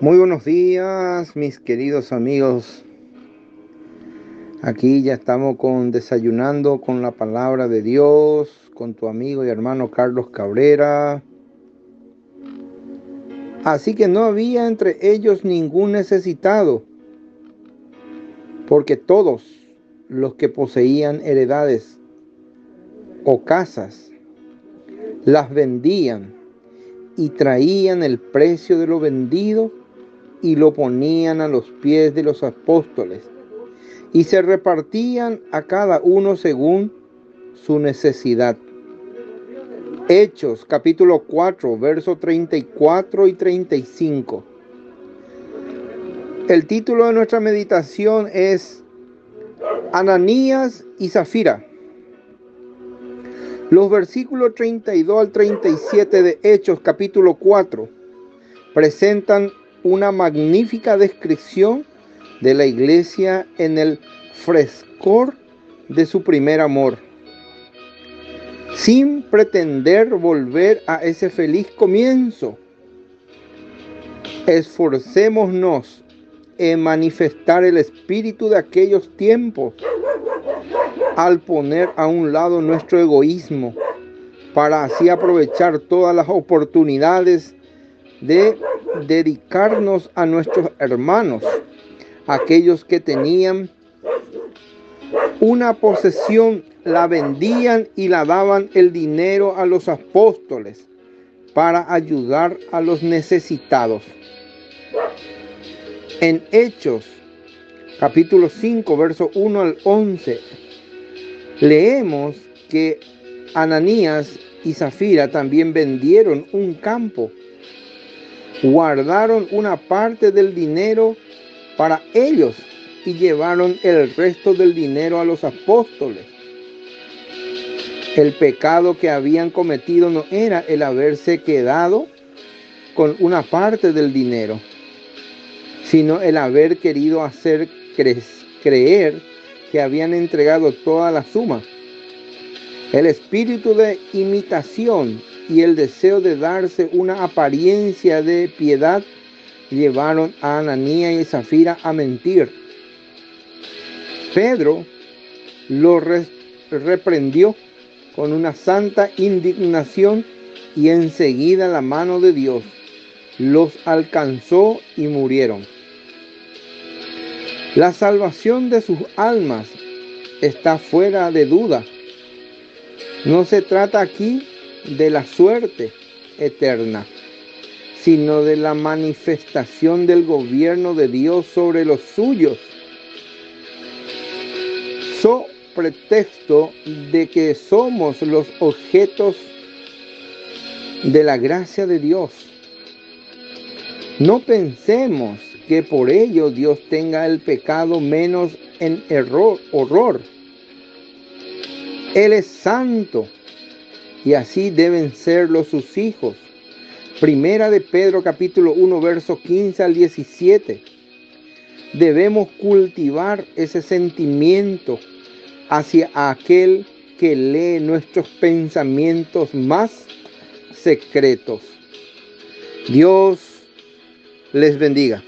Muy buenos días, mis queridos amigos. Aquí ya estamos con desayunando con la palabra de Dios, con tu amigo y hermano Carlos Cabrera. Así que no había entre ellos ningún necesitado, porque todos los que poseían heredades o casas las vendían y traían el precio de lo vendido y lo ponían a los pies de los apóstoles y se repartían a cada uno según su necesidad. Hechos capítulo 4, versos 34 y 35. El título de nuestra meditación es Ananías y Zafira. Los versículos 32 al 37 de Hechos capítulo 4 presentan una magnífica descripción de la iglesia en el frescor de su primer amor, sin pretender volver a ese feliz comienzo. Esforcémonos en manifestar el espíritu de aquellos tiempos al poner a un lado nuestro egoísmo para así aprovechar todas las oportunidades de dedicarnos a nuestros hermanos, aquellos que tenían una posesión, la vendían y la daban el dinero a los apóstoles para ayudar a los necesitados. En Hechos, capítulo 5, verso 1 al 11, leemos que Ananías y Zafira también vendieron un campo guardaron una parte del dinero para ellos y llevaron el resto del dinero a los apóstoles. El pecado que habían cometido no era el haberse quedado con una parte del dinero, sino el haber querido hacer creer que habían entregado toda la suma. El espíritu de imitación y el deseo de darse una apariencia de piedad llevaron a Ananía y Zafira a mentir. Pedro lo reprendió con una santa indignación y enseguida la mano de Dios los alcanzó y murieron. La salvación de sus almas está fuera de duda. No se trata aquí de la suerte eterna, sino de la manifestación del gobierno de Dios sobre los suyos. So pretexto de que somos los objetos de la gracia de Dios. No pensemos que por ello Dios tenga el pecado menos en error, horror. Él es santo y así deben serlo sus hijos. Primera de Pedro capítulo 1 verso 15 al 17. Debemos cultivar ese sentimiento hacia aquel que lee nuestros pensamientos más secretos. Dios les bendiga.